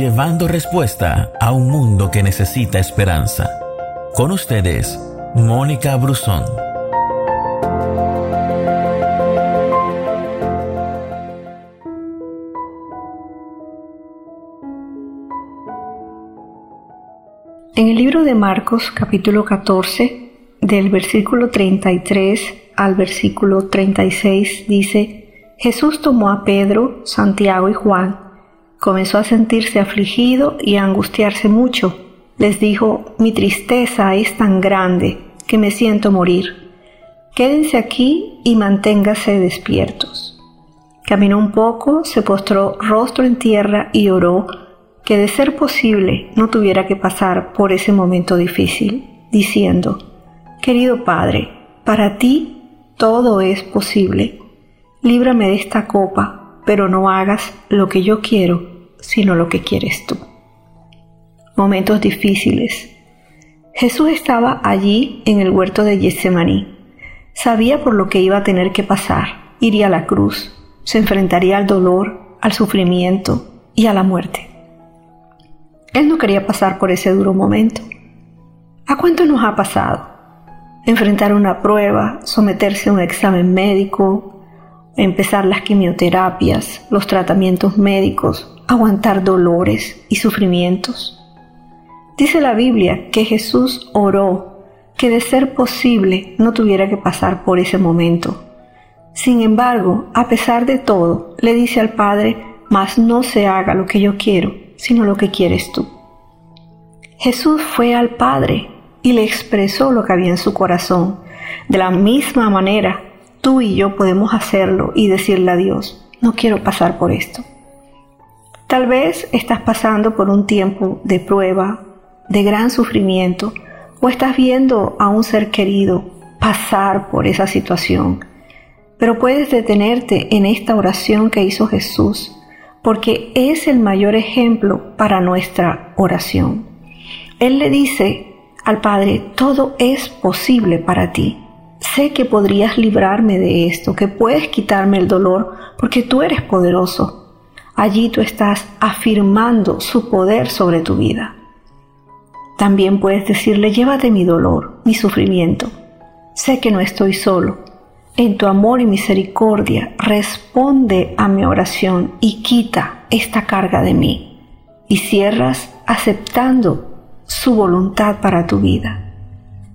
llevando respuesta a un mundo que necesita esperanza. Con ustedes, Mónica Brusón. En el libro de Marcos capítulo 14, del versículo 33 al versículo 36 dice, Jesús tomó a Pedro, Santiago y Juan, comenzó a sentirse afligido y a angustiarse mucho. Les dijo, mi tristeza es tan grande que me siento morir. Quédense aquí y manténgase despiertos. Caminó un poco, se postró rostro en tierra y oró que de ser posible no tuviera que pasar por ese momento difícil, diciendo, Querido Padre, para ti todo es posible. Líbrame de esta copa, pero no hagas lo que yo quiero, sino lo que quieres tú. Momentos difíciles. Jesús estaba allí en el huerto de Getsemaní. Sabía por lo que iba a tener que pasar. Iría a la cruz, se enfrentaría al dolor, al sufrimiento y a la muerte. Él no quería pasar por ese duro momento. ¿A cuánto nos ha pasado? Enfrentar una prueba, someterse a un examen médico, empezar las quimioterapias, los tratamientos médicos, aguantar dolores y sufrimientos. Dice la Biblia que Jesús oró que de ser posible no tuviera que pasar por ese momento. Sin embargo, a pesar de todo, le dice al Padre, mas no se haga lo que yo quiero, sino lo que quieres tú. Jesús fue al Padre y le expresó lo que había en su corazón. De la misma manera, tú y yo podemos hacerlo y decirle a Dios, no quiero pasar por esto. Tal vez estás pasando por un tiempo de prueba, de gran sufrimiento, o estás viendo a un ser querido pasar por esa situación. Pero puedes detenerte en esta oración que hizo Jesús porque es el mayor ejemplo para nuestra oración. Él le dice al Padre, todo es posible para ti. Sé que podrías librarme de esto, que puedes quitarme el dolor, porque tú eres poderoso. Allí tú estás afirmando su poder sobre tu vida. También puedes decirle, llévate mi dolor, mi sufrimiento. Sé que no estoy solo, en tu amor y misericordia, responde a mi oración y quita esta carga de mí. Y cierras aceptando su voluntad para tu vida.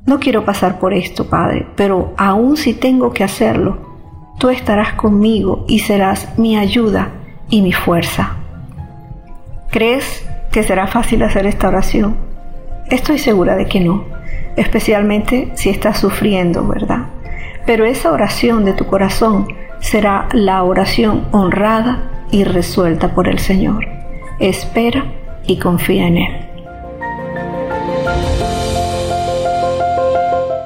No quiero pasar por esto, Padre, pero aun si tengo que hacerlo, tú estarás conmigo y serás mi ayuda y mi fuerza. ¿Crees que será fácil hacer esta oración? Estoy segura de que no, especialmente si estás sufriendo, ¿verdad? pero esa oración de tu corazón será la oración honrada y resuelta por el Señor. Espera y confía en Él.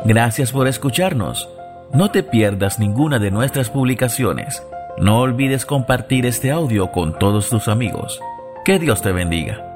Gracias por escucharnos. No te pierdas ninguna de nuestras publicaciones. No olvides compartir este audio con todos tus amigos. Que Dios te bendiga.